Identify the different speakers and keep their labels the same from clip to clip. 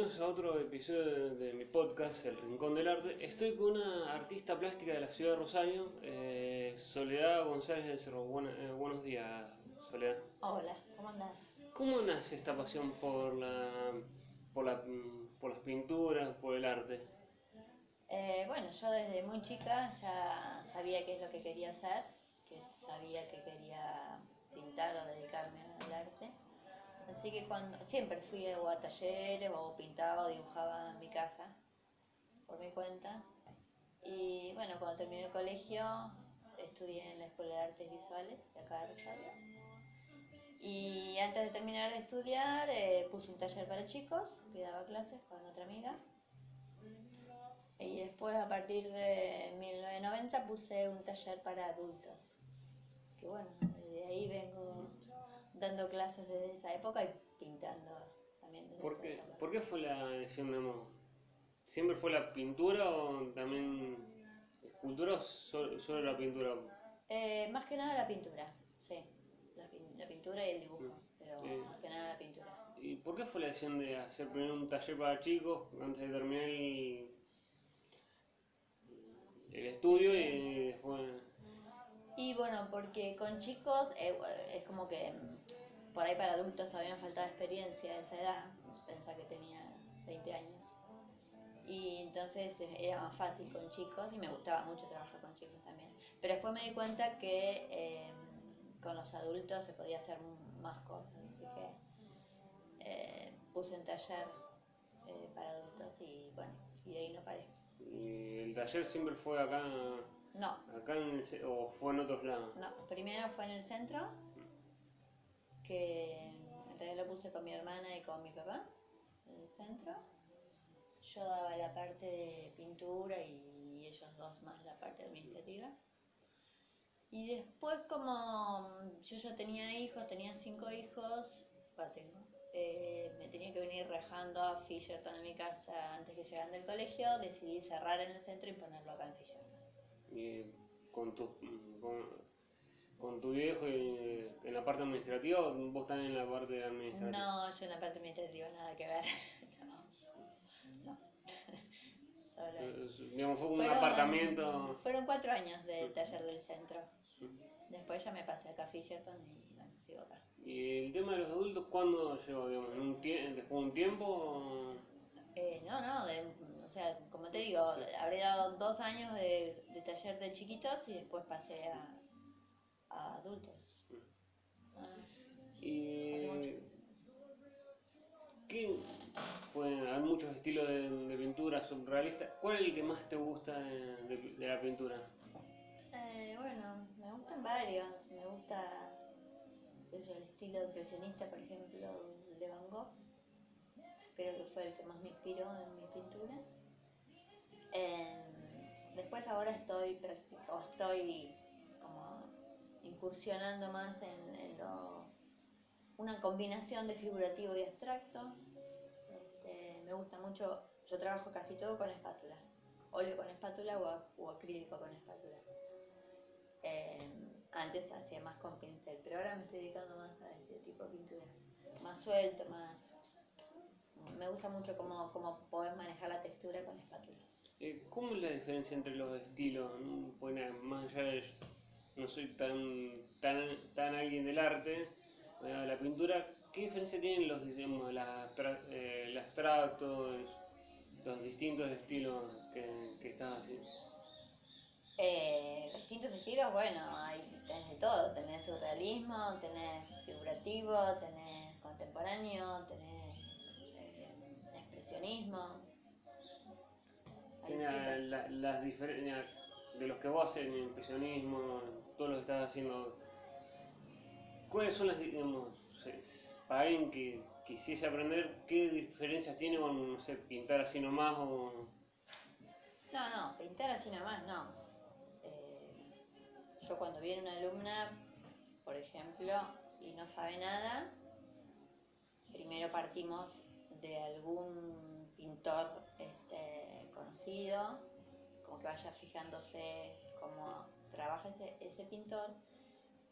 Speaker 1: bienvenidos a otro episodio de mi podcast, El Rincón del Arte. Estoy con una artista plástica de la ciudad de Rosario, eh, Soledad González del Cerro. Buena- eh, buenos días, Soledad.
Speaker 2: Hola, ¿cómo andás?
Speaker 1: ¿Cómo nace esta pasión por, la, por, la, por las pinturas, por el arte?
Speaker 2: Eh, bueno, yo desde muy chica ya sabía qué es lo que quería hacer, que sabía que quería pintar o dedicarme al arte. Así que cuando siempre fui a talleres o pintaba o dibujaba en mi casa por mi cuenta. Y bueno, cuando terminé el colegio estudié en la Escuela de Artes Visuales de acá de Rosario. Y antes de terminar de estudiar eh, puse un taller para chicos, que daba clases con otra amiga. Y después a partir de 1990 puse un taller para adultos. Que bueno, dando clases desde esa época y pintando también desde
Speaker 1: ¿Por
Speaker 2: esa
Speaker 1: qué,
Speaker 2: época.
Speaker 1: por qué fue la decisión de amor? ¿Siempre fue la pintura o también escultura o solo, solo la pintura?
Speaker 2: Eh, más que nada la pintura, sí. La, la pintura y el dibujo, pero
Speaker 1: Sí.
Speaker 2: más que nada la pintura.
Speaker 1: ¿Y por qué fue la decisión de hacer primero un taller para chicos antes de terminar el, el estudio y después...
Speaker 2: Y bueno, porque con chicos eh, es como que mm, por ahí para adultos todavía me faltaba experiencia a esa edad, pensaba que tenía 20 años. Y entonces eh, era más fácil con chicos y me gustaba mucho trabajar con chicos también. Pero después me di cuenta que eh, con los adultos se podía hacer más cosas, así que eh, puse un taller para adultos y bueno, y de ahí no paré.
Speaker 1: y el taller siempre fue acá,
Speaker 2: No,
Speaker 1: acá en el o fue en otros lados.
Speaker 2: No, primero fue en el centro, que en realidad lo puse con mi hermana y con mi papá, en el centro. Yo daba la parte de pintura y ellos dos más la parte administrativa. Y después como yo ya tenía hijos, tenía cinco hijos, eh, me tenía que venir rajando a Fisherton en mi casa antes que llegaran del colegio, decidí cerrar en el centro y ponerlo acá en Fisherton.
Speaker 1: Y con tu, con, con tu viejo y en la parte administrativa o vos también en la parte administrativa.
Speaker 2: No, yo en la parte administrativa nada que ver. No. no. Solo-
Speaker 1: Eh, Digamos, fue un
Speaker 2: Fueron-
Speaker 1: apartamento.
Speaker 2: Fueron cuatro años del taller del centro. Después ya me pasé acá a Fisherton y bueno, sigo acá.
Speaker 1: ¿Y el tema de los adultos cuándo llegó? Digamos, ¿En un tie- ¿Después de un tiempo? o-
Speaker 2: Eh, no, no, de- o sea, como te digo, habré dado dos años de, de taller de chiquitos y después pasé a, a adultos. Ah,
Speaker 1: Y. ¿qué? Pueden haber muchos estilos de, de pintura surrealista. ¿Cuál es el que más te gusta de, de- de la pintura?
Speaker 2: Eh, bueno, me gustan varios. Me gusta el estilo impresionista, por ejemplo, de Van Gogh. Creo que fue el que más me inspiró en mis pinturas. Eh, después ahora estoy estoy incursionando más en, en lo, una combinación de figurativo y abstracto. Este, me gusta mucho, yo trabajo casi todo con espátula, óleo con espátula o, acrílico con espátula. Eh, antes hacía más con pincel, pero ahora me estoy dedicando más a ese tipo de pintura. Más suelto, más... Me gusta mucho cómo, cómo poder manejar la textura con espátula.
Speaker 1: Eh, ¿Cómo es la diferencia entre los estilos? Bueno, más allá de... No soy tan, tan, tan alguien del arte, de la pintura. ¿Qué diferencia tienen los, digamos, la abstra- eh, el abstracto, los, distintos estilos que, que estás haciendo?
Speaker 2: Eh, distintos estilos, bueno, hay, tenés de todo, tenés surrealismo, tenés figurativo, tenés contemporáneo, tenés Hay
Speaker 1: Sí, la-
Speaker 2: distintos.
Speaker 1: la- las diferencias de los que vos haces, impresionismo, todo lo que estás haciendo, ¿cuáles son las, digamos, para alguien que quisiese aprender, qué diferencias tiene con, no sé, pintar así nomás o...
Speaker 2: No, no, pintar así nomás no. Eh, yo cuando viene una alumna, por ejemplo, y no sabe nada, primero partimos de algún pintor este, conocido, como que vaya fijándose cómo trabaja ese, pintor,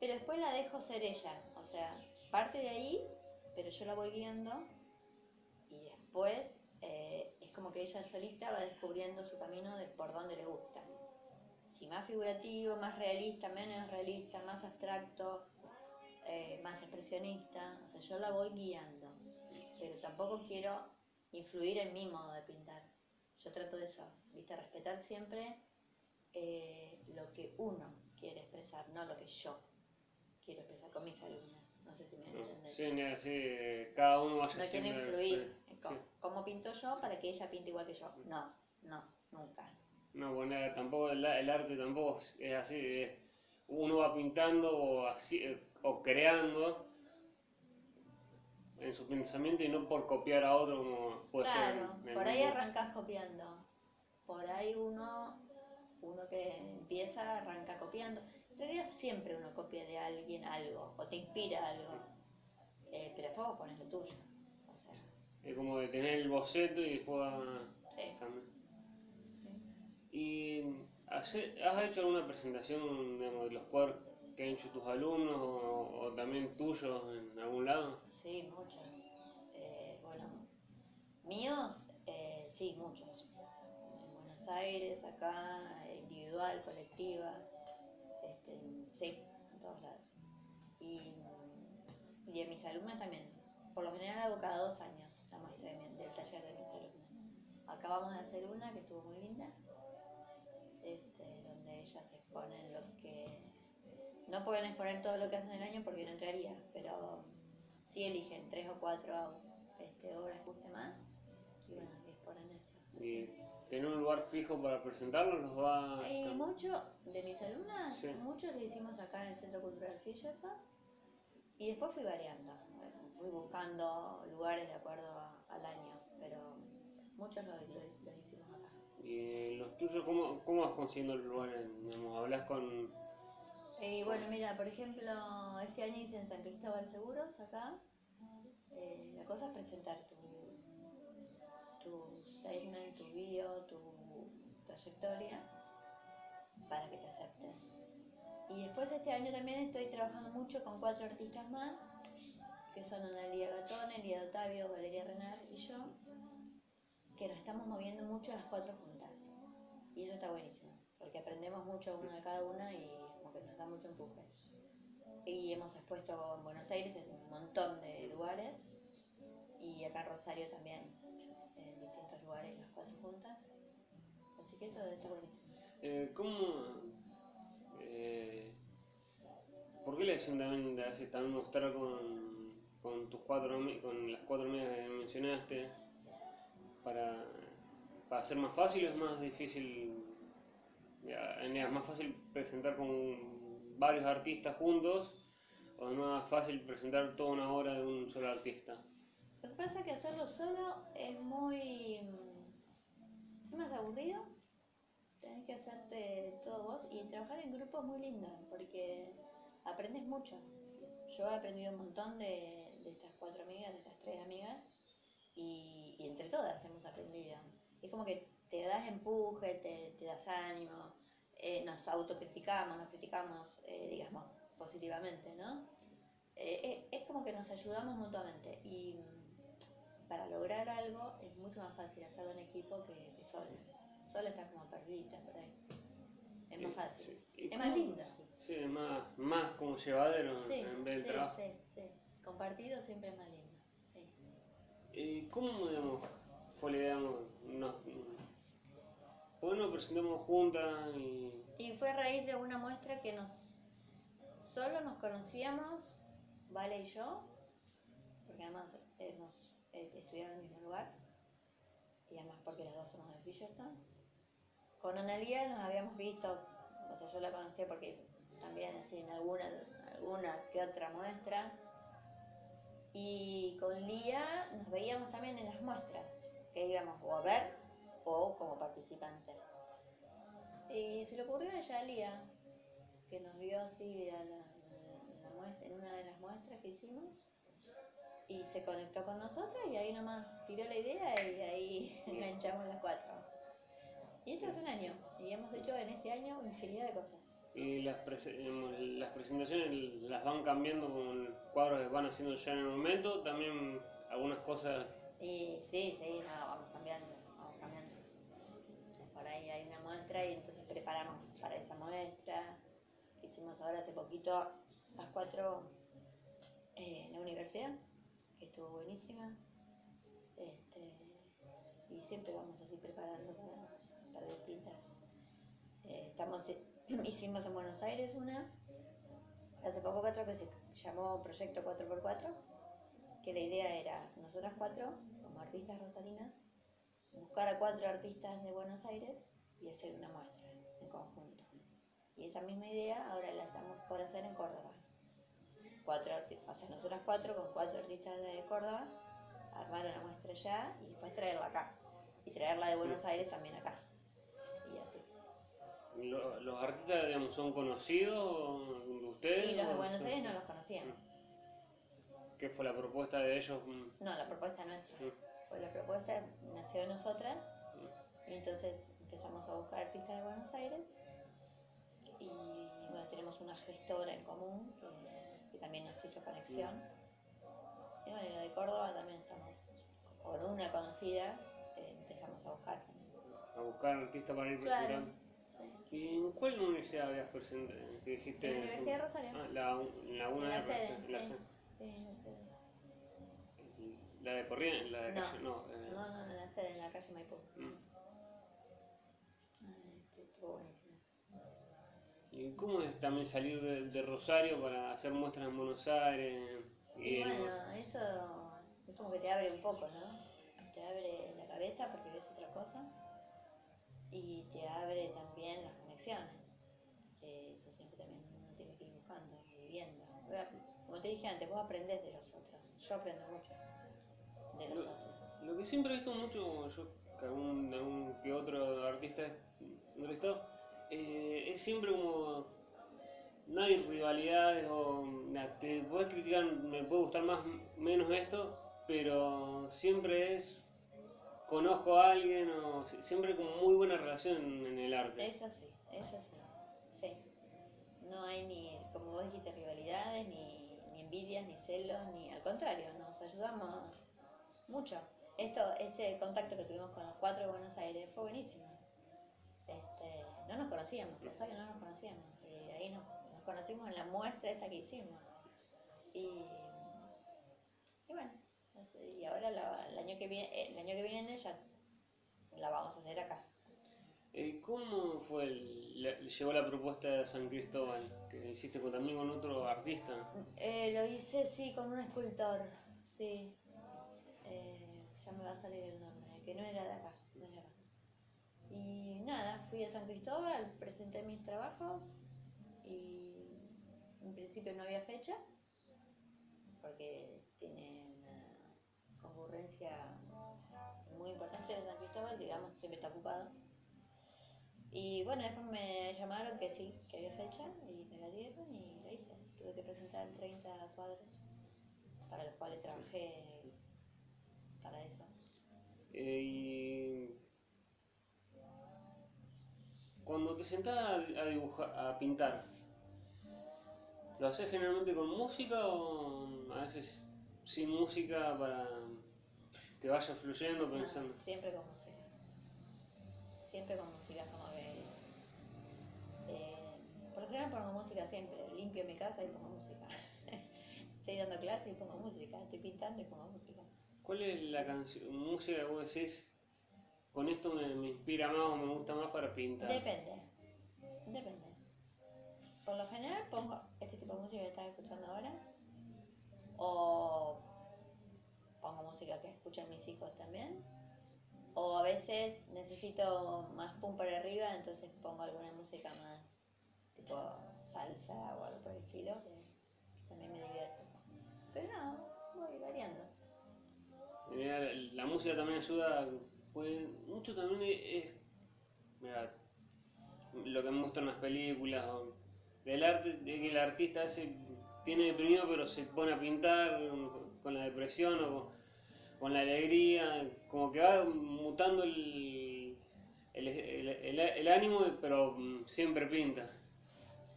Speaker 2: pero después la dejo ser ella, o sea, parte de ahí, pero yo la voy guiando y después que ella solita va descubriendo su camino de por dónde le gusta. Si más figurativo, más realista, menos realista, más abstracto, eh, más expresionista. O sea, yo la voy guiando, pero tampoco quiero influir en mi modo de pintar. Yo trato de eso, ¿viste? Respetar siempre eh, lo que uno quiere expresar, no lo que yo quiero expresar con mis alumnos. No sé si me entiendes.
Speaker 1: Sí, sí, cada uno vaya
Speaker 2: No quiero influir en cómo, cómo pinto yo para que ella pinte igual que yo. No, no, nunca.
Speaker 1: No, bueno, tampoco el, el arte tampoco es así. uno va pintando o, así, eh, o creando en su pensamiento y no por copiar a otro como puede
Speaker 2: Claro,
Speaker 1: ser. en-
Speaker 2: por
Speaker 1: en
Speaker 2: ahí
Speaker 1: muchos.
Speaker 2: arrancas copiando. Por ahí uno, uno que empieza arranca copiando. En realidad siempre uno copia de alguien algo o te inspira algo. Eh, pero después vos pones lo tuyo. O sea,
Speaker 1: Es como de tener el boceto y después
Speaker 2: sí.
Speaker 1: cambiar.
Speaker 2: sí.
Speaker 1: ¿Y hace- has hecho alguna presentación digamos, de los cuadros que han hecho tus alumnos o, también tuyos en algún lado?
Speaker 2: Sí, muchos. Eh, bueno, míos, eh, sí, muchos. En Buenos Aires, acá, individual, colectiva, este, sí, en todos lados. Y, de mis alumnos también. Por lo general hago cada dos años la muestra de del taller de mis alumnos. Acabamos de hacer una que estuvo muy linda, este, donde ellas exponen los que no pueden exponer todo lo que hacen el año porque no entraría, pero sí eligen tres o cuatro este, obras que guste más y bueno, exponen eso.
Speaker 1: ¿Y tener un lugar fijo para presentarlos los va
Speaker 2: Y
Speaker 1: cam-
Speaker 2: mucho de mis alumnas,
Speaker 1: Sí.
Speaker 2: muchos lo hicimos acá en el Centro Cultural Fisherton y después fui variando, fui buscando lugares de acuerdo a- al año, pero muchos lo, lo- lo hicimos acá.
Speaker 1: ¿Y los tuyos cómo, cómo vas consiguiendo los lugares? Digamos, ¿Hablas con...?
Speaker 2: Y bueno, mira, por ejemplo, este año hice en San Cristóbal Seguros, acá. Eh, la cosa es presentar tu, tu statement, tu bio, tu trayectoria, para que te acepten. Y después este año también estoy trabajando mucho con cuatro artistas más, que son Analia Gatón, Elia Otavio, Valeria Renar y yo, que nos estamos moviendo mucho las cuatro juntas. Y eso está buenísimo, porque aprendemos mucho una de cada una y como que nos da mucho empuje. Y hemos expuesto en Buenos Aires en un montón de lugares y acá en Rosario también, en distintos lugares las cuatro juntas. Así que eso está buenísimo.
Speaker 1: Eh, ¿Cómo...? eh, ¿Por qué la decisión también de veces también mostrar con, con tus cuatro con las cuatro amigas que mencionaste para, para hacer más fácil o es más difícil es más fácil presentar con varios artistas juntos o es más fácil presentar toda una obra de un solo artista?
Speaker 2: Lo que pasa es que hacerlo solo es muy. es más aburrido. Tenés que hacerte todo vos y trabajar en grupo es muy lindo porque aprendes mucho. Yo he aprendido un montón de, de estas cuatro amigas, de estas tres amigas y, y entre todas hemos aprendido. Es como que te das empuje, te, te das ánimo, eh, nos autocriticamos, nos criticamos, eh, digamos, positivamente, ¿no? Eh, eh, es como que nos ayudamos mutuamente y para lograr algo es mucho más fácil hacerlo en equipo que, que solo. Solo estás como perdidita por ahí. Es más fácil.
Speaker 1: sí. ¿Y
Speaker 2: Es más lindo.
Speaker 1: Sí, es más, más como llevadero
Speaker 2: Sí,
Speaker 1: en vez de
Speaker 2: sí,
Speaker 1: trabajo.
Speaker 2: sí, sí. Compartido siempre es más lindo. Sí.
Speaker 1: ¿Y cómo, digamos, fue digamos, ¿Por qué nos presentamos juntas y
Speaker 2: Y fue a raíz de una muestra que nos solo nos conocíamos, Vale y yo, porque además eh, estudiado en el mismo lugar, y además porque las dos somos de Fisherton. Con Analia nos habíamos visto, o sea, yo la conocía porque también así en alguna, alguna que otra muestra. Y con Lía nos veíamos también en las muestras, que íbamos o a ver o como participante. Y se le ocurrió a ella, a Lía, que nos vio así a la- en, la muestra- en una de las muestras que hicimos y se conectó con nosotros y ahí nomás tiró la idea y ahí enganchamos las cuatro. Y esto es un año y hemos hecho en este año infinidad de cosas.
Speaker 1: y las, digamos, las presentaciones las van cambiando con el cuadro que van haciendo ya en el momento? También algunas cosas
Speaker 2: Y sí, sí, no, y entonces preparamos para esa muestra. Hicimos ahora hace poquito las cuatro eh, en la universidad, que estuvo buenísima. Este, y siempre vamos así preparando para, distintas. Eh, estamos, hicimos en Buenos Aires una, hace poco otro que se llamó Proyecto 4x4, que la idea era nosotras cuatro, como artistas rosarinas, buscar a cuatro artistas de Buenos Aires y hacer una muestra en conjunto. Y esa misma idea ahora la estamos por hacer en Córdoba. Cuatro artistas, o sea, nosotras cuatro con cuatro artistas de Córdoba, armar una muestra allá y después traerla acá. Y traerla de Buenos Aires también acá. Y así.
Speaker 1: Lo- ¿Los artistas digamos, son conocidos de ustedes?
Speaker 2: Y los de Buenos Aires no los conocíamos.
Speaker 1: ¿Qué fue la propuesta de ellos? Mm,
Speaker 2: No, la propuesta nuestra.
Speaker 1: mm,
Speaker 2: Pues la propuesta nació de nosotras y entonces empezamos a buscar artistas de Buenos Aires y bueno, tenemos una gestora en común que, que también nos hizo conexión. Y bueno, y la de Córdoba también estamos con una conocida, eh, empezamos a buscar.
Speaker 1: A buscar artistas para ir
Speaker 2: Claro.
Speaker 1: presentando. ¿Y en cuál universidad habías presentado? Que dijiste
Speaker 2: En la Universidad de Rosario.
Speaker 1: Ah, la, la una
Speaker 2: En la
Speaker 1: de
Speaker 2: sede,
Speaker 1: Rosario, la
Speaker 2: sí.
Speaker 1: sede.
Speaker 2: Sí, en la sede.
Speaker 1: La de Corrientes, la de
Speaker 2: No.
Speaker 1: calle, no. eh,
Speaker 2: No, no, en la sede, en la calle Maipú.
Speaker 1: mm.
Speaker 2: Estuvo buenísimo.
Speaker 1: ¿Y cómo es también salir de, de Rosario para hacer muestras en Buenos Aires?
Speaker 2: Y
Speaker 1: el-
Speaker 2: bueno, eso es como que te abre un poco, ¿no? Te abre la cabeza porque ves otra cosa y te abre también las conexiones, que eso siempre también uno tiene que ir buscando y viviendo. Como te dije antes, vos aprendés de los otros, yo aprendo mucho de los
Speaker 1: Lo-
Speaker 2: otros.
Speaker 1: Lo que siempre he visto mucho, yo que algún, algún que otro artista entrevistado, eh, es siempre como no hay rivalidades o te puedes criticar, me puede gustar más menos esto, pero siempre es conozco a alguien o si- siempre con muy buena relación en el arte.
Speaker 2: Es así, es así, sí. No hay ni, como vos dijiste, rivalidades, ni, ni envidias, ni celos, ni al contrario, nos ayudamos mucho. Esto, este contacto que tuvimos con los cuatro de Buenos Aires fue buenísimo. No nos conocíamos, pensá que no nos conocíamos. Y ahí nos, nos conocimos en la muestra esta que hicimos. Y, y bueno, y ahora la- el, año que viene, el año que viene ya la vamos a hacer acá.
Speaker 1: Eh, ¿Cómo fue el- la- llegó la propuesta de San Cristóbal que hiciste con, también con otro artista?
Speaker 2: Eh, lo hice, sí, con un escultor, sí. Eh, ya me va a salir el nombre, que no era de acá. Y nada, fui a San Cristóbal, presenté mis trabajos y en principio no había fecha, porque tiene una concurrencia muy importante de San Cristóbal, digamos, siempre está ocupado. Y bueno, después me llamaron que sí, que había fecha y me la dieron y la hice. Tuve que presentar 30 cuadros para los cuales trabajé para eso.
Speaker 1: Eh, cuando te sentás a, a dibujar, a pintar, ¿lo haces generalmente con música o a veces sin música para que vaya fluyendo
Speaker 2: No,
Speaker 1: pensando?
Speaker 2: siempre con música. Siempre con música, como que... eh, por lo general pongo música siempre. Limpio mi casa y pongo música. Estoy dando clases y pongo música. Estoy pintando y pongo música.
Speaker 1: ¿Cuál es la canción, música que vos decís? Con esto me, me inspira más o me gusta más para pintar.
Speaker 2: Depende. Depende. Por lo general pongo este tipo de música que estás escuchando ahora. O pongo música que escuchan mis hijos también. O a veces necesito más pum para arriba, entonces pongo alguna música más tipo salsa o algo por el estilo, que también me divierte. Pero no, voy variando.
Speaker 1: La, la música también ayuda, puede- mucho también es, es- mirá, lo que muestran las películas, o del arte, de que el artista ese tiene deprimido pero se pone a pintar con, la depresión o con, la alegría, como que va mutando el, el, el- el- el ánimo, pero mm, siempre pinta.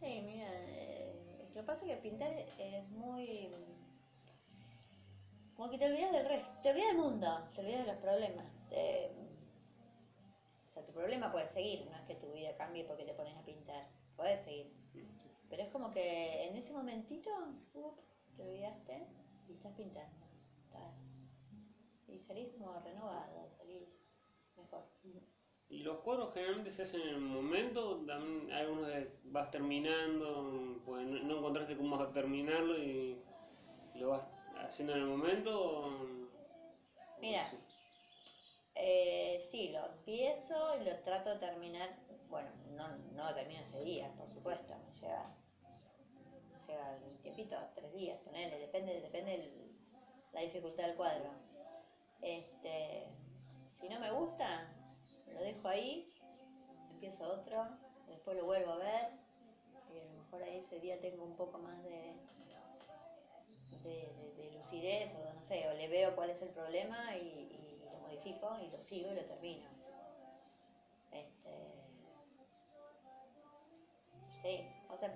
Speaker 2: Sí, mira, eh, lo que pasa es que pintar es muy... Como que te olvidas del resto, te olvidas del mundo, te olvidas de los problemas. O sea, tu problema puede seguir, no es que tu vida cambie porque te pones a pintar, puedes seguir. Pero es como que en ese momentito, up, te olvidaste y estás pintando. Estás, y salís como renovado, salís mejor.
Speaker 1: ¿Y los cuadros generalmente se hacen en el momento? También algunos vas terminando, pues no, encontraste cómo vas a terminarlo y lo vas haciendo en el momento. o-
Speaker 2: Mira, eh, sí, lo empiezo y lo trato de terminar. Bueno, no, no lo termino ese día, por supuesto, me lleva, lleva un tiempito, tres días, ponele, depende, depende la dificultad del cuadro. Este, si no me gusta, lo dejo ahí, empiezo otro, después lo vuelvo a ver, y a lo mejor ahí ese día tengo un poco más de, de, de- de lucidez o no sé, o le veo cuál es el problema y, modifico y lo sigo y lo termino. Este, sí, o sea,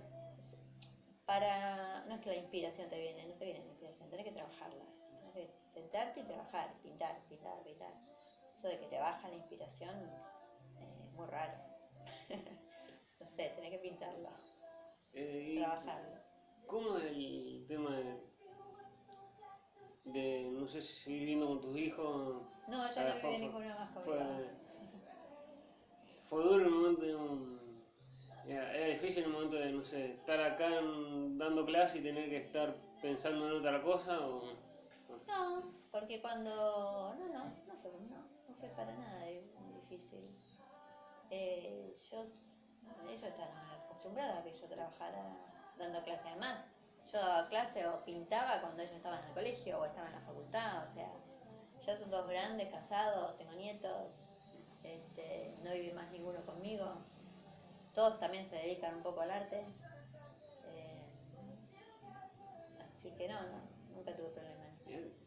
Speaker 2: para, no es que la inspiración te viene, no te viene la inspiración, tenés que trabajarla, tenés que sentarte y trabajar, pintar, pintar, pintar. Eso de que te baja la inspiración eh, es muy raro. no sé, tenés que pintarlo,
Speaker 1: Eh,
Speaker 2: trabajarlo.
Speaker 1: ¿Cómo es el tema de, de, no sé si seguir viviendo con tus hijos?
Speaker 2: No, ya
Speaker 1: Ah,
Speaker 2: no
Speaker 1: fue-
Speaker 2: vive
Speaker 1: fue-
Speaker 2: ninguna más
Speaker 1: Fue,
Speaker 2: conmigo.
Speaker 1: fue duro el momento, digamos, era, era difícil el momento de, no sé, estar acá en- dando clase y tener que estar pensando en otra cosa o...
Speaker 2: No, porque cuando. No, no, no fue, no, no fue para nada di- difícil. Eh, ellos, ellos están acostumbrados a que yo trabajara dando clase. Además, yo daba clase o pintaba cuando ellos estaban en el colegio o estaban en la facultad. O sea, ya son todos grandes, casados, tengo nietos, este, no vive más ninguno conmigo. Todos también se dedican un poco al arte. Eh, así que no, no, nunca tuve problemas.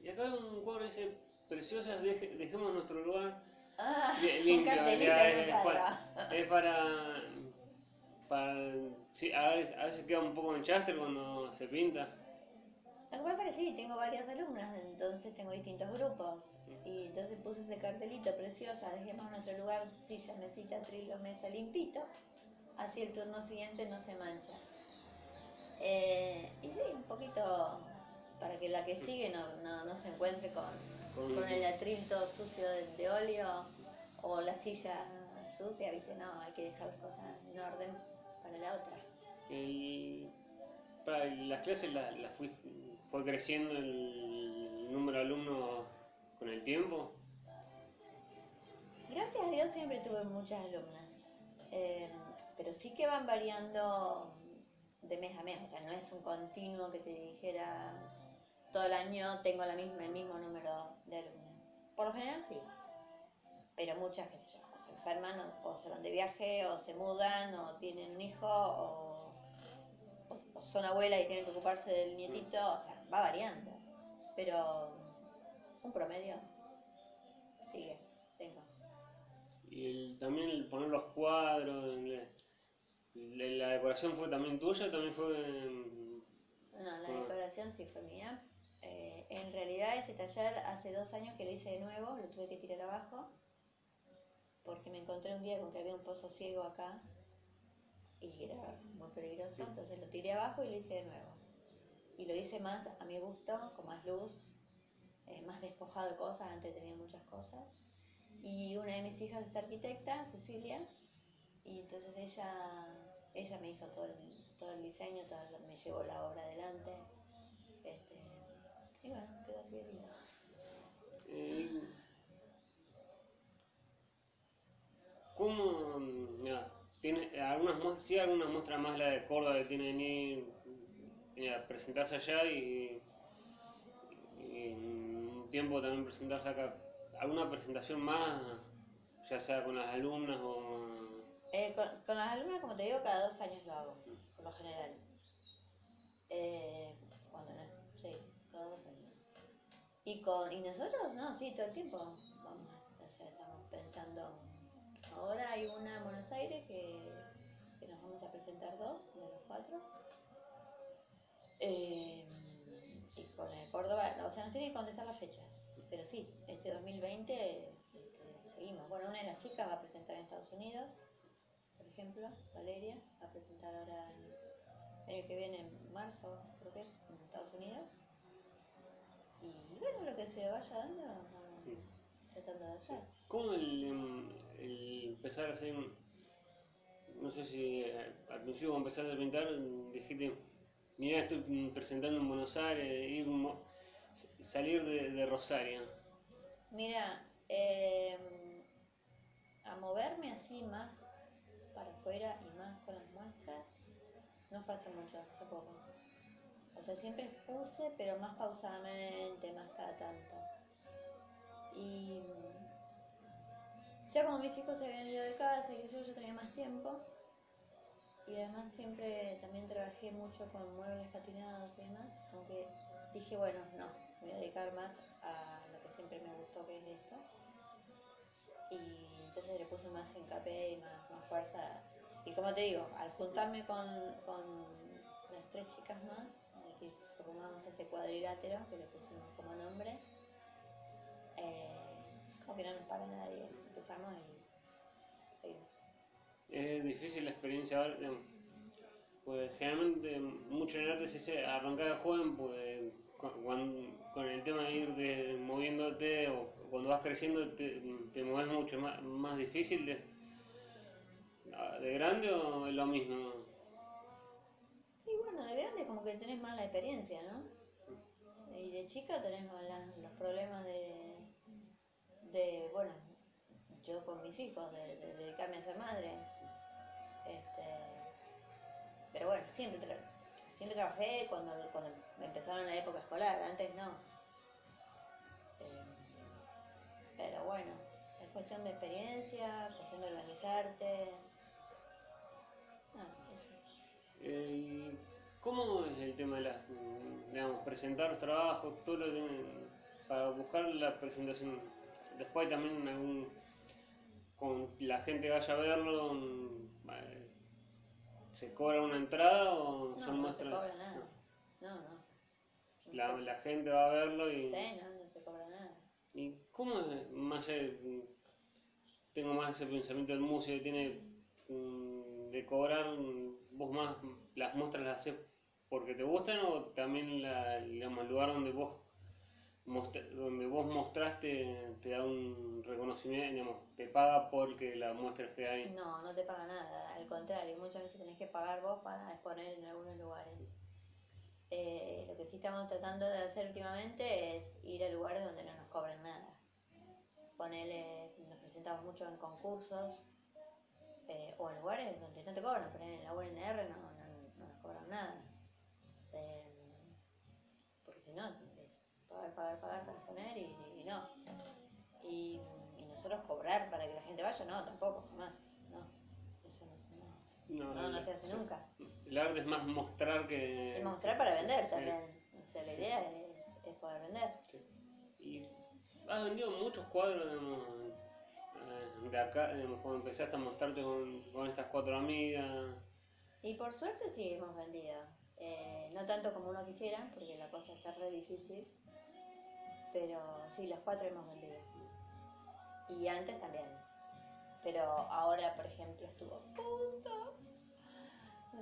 Speaker 1: Y acá hay un cuadro que dice, preciosas, deje- dejemos nuestro lugar
Speaker 2: Ah,
Speaker 1: limpio. es,
Speaker 2: cuadro.
Speaker 1: pa- es para... para sí, a veces, a veces queda un poco en chaster cuando se pinta.
Speaker 2: Lo que pasa es que sí, tengo varias alumnas, entonces tengo distintos grupos. Y entonces puse ese cartelito preciosa, dejemos en otro lugar, silla, mesita, trilo, mesa, limpito. Así el turno siguiente no se mancha. Eh, y sí, un poquito para que la que sigue no, no, no se encuentre con,
Speaker 1: Con-
Speaker 2: con el atril todo sucio de, de óleo o la silla sucia, ¿viste? No, hay que dejar las cosas en orden para la otra.
Speaker 1: El- para las clases las las fui- fue creciendo el número de alumnos con el tiempo.
Speaker 2: Gracias a Dios siempre tuve muchas alumnas, Eh, pero sí que van variando de mes a mes, o sea, no es un continuo que te dijera todo el año tengo la misma, el mismo número de alumnas. Por lo general sí, pero muchas, o se enferman o, se van de viaje o se mudan o tienen un hijo o- o son abuelas y tienen que ocuparse del nietito, o sea, va variando, pero un promedio sigue, tengo.
Speaker 1: Y el- también el poner los cuadros, el- el- la decoración fue también tuya, también fue... mm,
Speaker 2: No, la decoración sí fue mía. Eh, en realidad este taller hace dos años que lo hice de nuevo, lo tuve que tirar abajo, porque me encontré un día con que había un pozo ciego acá y era muy peligroso, entonces lo tiré abajo y lo hice de nuevo. Y lo hice más a mi gusto, con más luz, eh, más despojado de cosas, antes tenía muchas cosas. Y una de mis hijas es arquitecta, Cecilia, y entonces ella, ella me hizo todo el, todo el diseño, toda la- me llevó la obra adelante. Este, y bueno, quedó así de lindo.
Speaker 1: ¿Cómo... ya, tiene algunas sí, algunas muestras más la de Córdoba que tiene que venir eh, a presentarse allá y, y un tiempo también presentarse acá. ¿Alguna presentación más, ya sea con las alumnas o...?
Speaker 2: Eh, con, con las alumnas, como te digo, cada dos años lo hago, por lo general. Eh, cuando no, sí, cada dos años. Y con y nosotros, no, sí, todo el tiempo. Vamos, o sea, estamos pensando. Ahora hay una en Buenos Aires que, que nos vamos a presentar dos de los cuatro. Eh, y con el Córdoba, no, o sea, nos tienen que contestar las fechas. Pero sí, este 2020 este, seguimos. Bueno, una es la más chica va a presentar en Estados Unidos, por ejemplo, Valeria va a presentar ahora el año que viene, en marzo, creo que es, en Estados Unidos. Y bueno, lo que se vaya dando, tratando de hacer.
Speaker 1: ¿Cómo el, em, el empezar a hacer, no sé si al principio empezaste a pintar dijiste, mira estoy presentando en Buenos Aires, ir, salir de, Rosario?
Speaker 2: Mira, eh, a moverme así más para afuera y más con las muestras, no fue hace mucho, hace poco. O sea, siempre expuse, pero más pausadamente, más cada tanto. Y ya como mis hijos se habían ido de casa y yo, yo tenía más tiempo. Y además siempre también trabajé mucho con muebles patinados y demás, como que dije, bueno, no, voy a dedicar más a lo que siempre me gustó, que es esto. Y entonces le puse más hincapié y más, más fuerza. Y como te digo, al juntarme con, con las tres chicas más, que formamos este cuadrilátero, que le pusimos como nombre, eh, como que no nos para nadie. Empezamos y seguimos.
Speaker 1: Es difícil la experiencia digamos, pues generalmente mucho en arte se dice arrancar de joven, pues cuan- con, el tema de ir de, moviéndote o cuando vas creciendo te, te mueves mucho más, más difícil de, de grande o es lo mismo.
Speaker 2: Y bueno, de grande como que tenés más la experiencia, ¿no? Y de chica tenés más los problemas de, de, bueno, yo con mis hijos, de, de dedicarme a ser madre. Este, pero bueno, siempre, tra- siempre trabajé cuando, cuando empezaron la época escolar, antes no. Eh, pero bueno, es cuestión de experiencia, cuestión de organizarte. Ah, eso.
Speaker 1: Eh, ¿y ¿Cómo es el tema de las, digamos, presentar los trabajos, todo lo que para buscar la presentación? Después también algún, con la gente vaya a verlo, ¿se cobra una entrada o
Speaker 2: No,
Speaker 1: son
Speaker 2: no se
Speaker 1: muestras?
Speaker 2: cobra nada. No, no. no
Speaker 1: La, gente va a verlo y...
Speaker 2: Sí, no, no se cobra nada.
Speaker 1: ¿Y cómo es, más tengo más ese pensamiento del músico que tiene mm, de cobrar, vos más las muestras las haces porque te gustan o también la, digamos, el lugar donde vos donde vos mostraste te da un reconocimiento, te paga porque la muestra esté ahí?
Speaker 2: No, no te paga nada, al contrario, muchas veces tenés que pagar vos para exponer en algunos lugares. Eh, lo que sí estamos tratando de hacer últimamente es ir a lugares donde no nos cobran nada. Ponele, nos presentamos mucho en concursos eh, o en lugares donde no te cobran, ponele en la UNR no, no, no nos cobran nada. Eh, porque si no, pagar, pagar, pagar para exponer y, y no. Y, y nosotros cobrar para que la gente vaya, no, tampoco, jamás. No, eso no, se- no, no, no se hace nunca.
Speaker 1: El arte es más mostrar que...
Speaker 2: Es mostrar para vender
Speaker 1: Sí.
Speaker 2: también. O sea, la idea es, es poder vender.
Speaker 1: Y has vendido muchos cuadros, digamos, eh, de acá, digamos, cuando empezaste a mostrarte con, con estas cuatro amigas.
Speaker 2: Y por suerte sí hemos vendido. Eh, no tanto como uno quisiera, porque la cosa está re difícil. Pero sí, los cuatro hemos vendido. Y antes también. Pero ahora, por ejemplo, estuvo a punto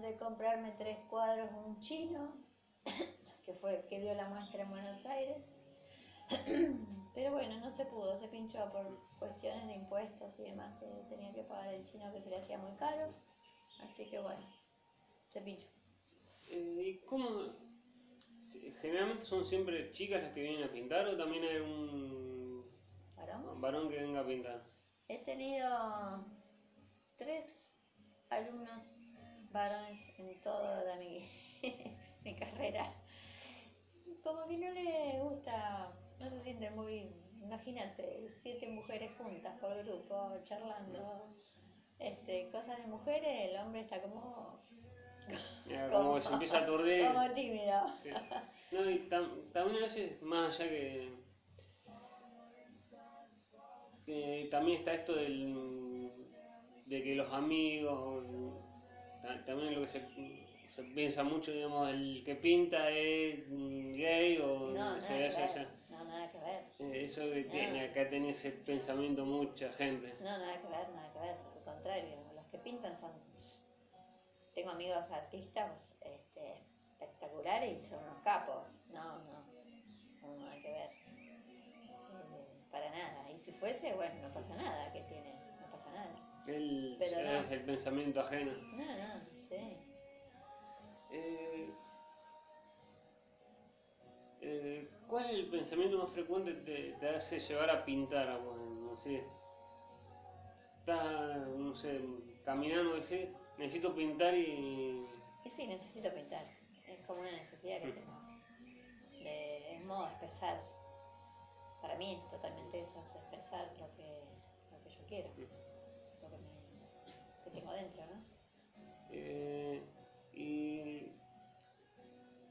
Speaker 2: de comprarme tres cuadros un chino, que fue que dio la muestra en Buenos Aires. Pero bueno, no se pudo, se pinchó por cuestiones de impuestos y demás que tenía que pagar el chino que se le hacía muy caro. Así que bueno, se pinchó.
Speaker 1: Eh, ¿Y cómo? Generalmente son siempre chicas las que vienen a pintar o también hay un
Speaker 2: ¿Varón?
Speaker 1: varón que venga a pintar.
Speaker 2: He tenido tres alumnos varones en toda mi, mi carrera. Como que no le gusta, no se siente muy, imagínate, siete mujeres juntas por grupo, charlando, este, cosas de mujeres, el hombre está como,
Speaker 1: Eh, como que se empieza a aturdir.
Speaker 2: como tímido.
Speaker 1: Sí. No, y tam- también a veces, más allá que, que también está esto del, de que los amigos, ta- también lo que se, se piensa mucho, digamos, el que pinta es gay o
Speaker 2: No, nada
Speaker 1: se
Speaker 2: que
Speaker 1: hace-
Speaker 2: ver,
Speaker 1: se-
Speaker 2: no, nada que ver.
Speaker 1: Eh, eso que
Speaker 2: No.
Speaker 1: acá tenía ese pensamiento mucha gente.
Speaker 2: No, nada que ver, nada que ver, al contrario, los que pintan son... Tengo amigos artistas este, espectaculares y son unos capos, no, no, no, nada que ver, Eh, para nada, y si fuese, bueno, no pasa nada, ¿qué tiene? No pasa nada. Pero no.
Speaker 1: es el pensamiento ajeno.
Speaker 2: No, no, sí.
Speaker 1: Eh, eh, ¿Cuál es el pensamiento más frecuente que te, te hace llevar a pintar a vos? No sé. Estás, no sé, caminando y decís, necesito pintar y...
Speaker 2: Y sí, necesito pintar, es como una necesidad que tengo, de, es modo de expresar. Para mí es totalmente eso, es expresar lo que, lo que yo quiero, lo que, me- que tengo dentro, ¿no?
Speaker 1: Eh, y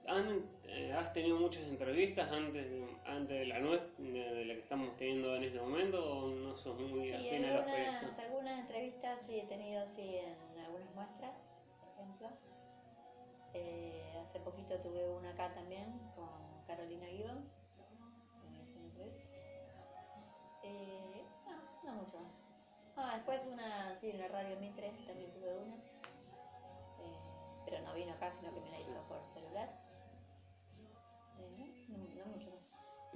Speaker 1: han- has tenido muchas entrevistas antes, antes de la nuestra, de, la que estamos teniendo en este momento, o no sos muy afín a los periodistas?
Speaker 2: algunas entrevistas sí he tenido, sí, en algunas muestras, por ejemplo. Eh, hace poquito tuve una acá también con Carolina Gibbons. Eh, no, no mucho más. Ah, después una, sí, en la radio Mitre también tuve una. Eh, pero no vino acá, sino que me la hizo por celular.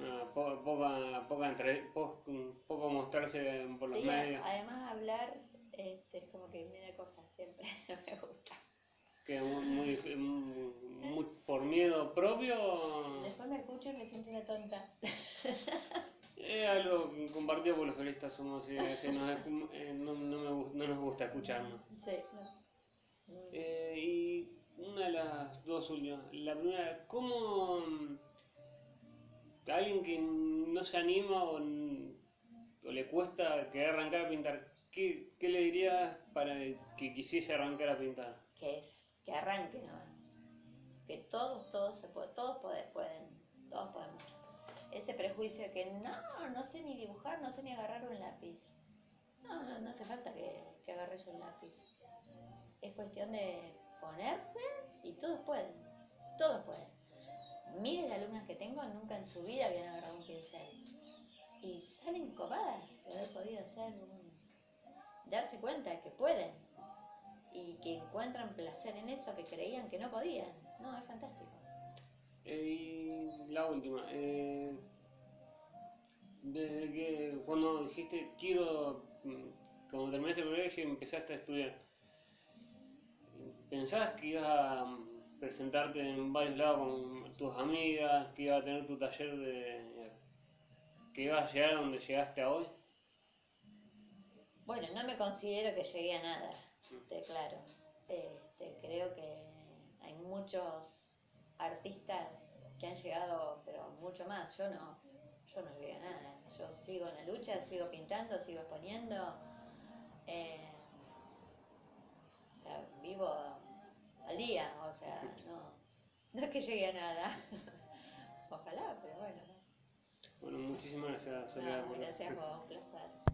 Speaker 2: Más.
Speaker 1: No, po- poca, poca entre- po- poco mostrarse por los
Speaker 2: Sí,
Speaker 1: medios,
Speaker 2: además hablar este, es como que me da cosas siempre, no me gusta.
Speaker 1: que es muy, por miedo propio,
Speaker 2: Después me escucho y me siento una tonta.
Speaker 1: es algo compartido por los somos nos escu- eh, no, no me gu- no nos gusta escucharnos.
Speaker 2: Sí, no.
Speaker 1: Eh, y una de las dos últimas. La primera, ¿cómo alguien que no se anima o, o le cuesta querer arrancar a pintar, ¿qué, le dirías para que quisiese arrancar a pintar?
Speaker 2: Que es, que arranque nomás. Que todos, todos se pueden, todos pueden, todos podemos. Ese prejuicio de que no, no sé ni dibujar, no sé ni agarrar un lápiz. No, no, no hace falta que, que agarres un lápiz. Es cuestión de ponerse y todos pueden, todos pueden. Miles de alumnas que tengo nunca en su vida habían agarrado un pincel. Y salen copadas de haber podido hacer un... darse cuenta que pueden. Y que encuentran placer en eso que creían que no podían. No, es fantástico.
Speaker 1: Eh, y la última, eh, desde que cuando dijiste quiero, mm, cuando terminaste el colegio empezaste a estudiar, ¿pensabas que ibas a presentarte en varios lados con tus amigas, que ibas a tener tu taller de... que ibas a llegar a donde llegaste a hoy?
Speaker 2: Bueno, no me considero que llegué a nada, te claro. Este, creo que hay muchos artistas que han llegado, pero mucho más. Yo no, yo no llegué a nada. Yo sigo en la lucha, sigo pintando, sigo exponiendo. eh, o sea, vivo al día, o sea, no, no es que llegue a nada. Ojalá, pero bueno.
Speaker 1: Bueno, muchísimas gracias, Soledad,
Speaker 2: No,
Speaker 1: por la
Speaker 2: gracias
Speaker 1: presencia.
Speaker 2: vos, un placer.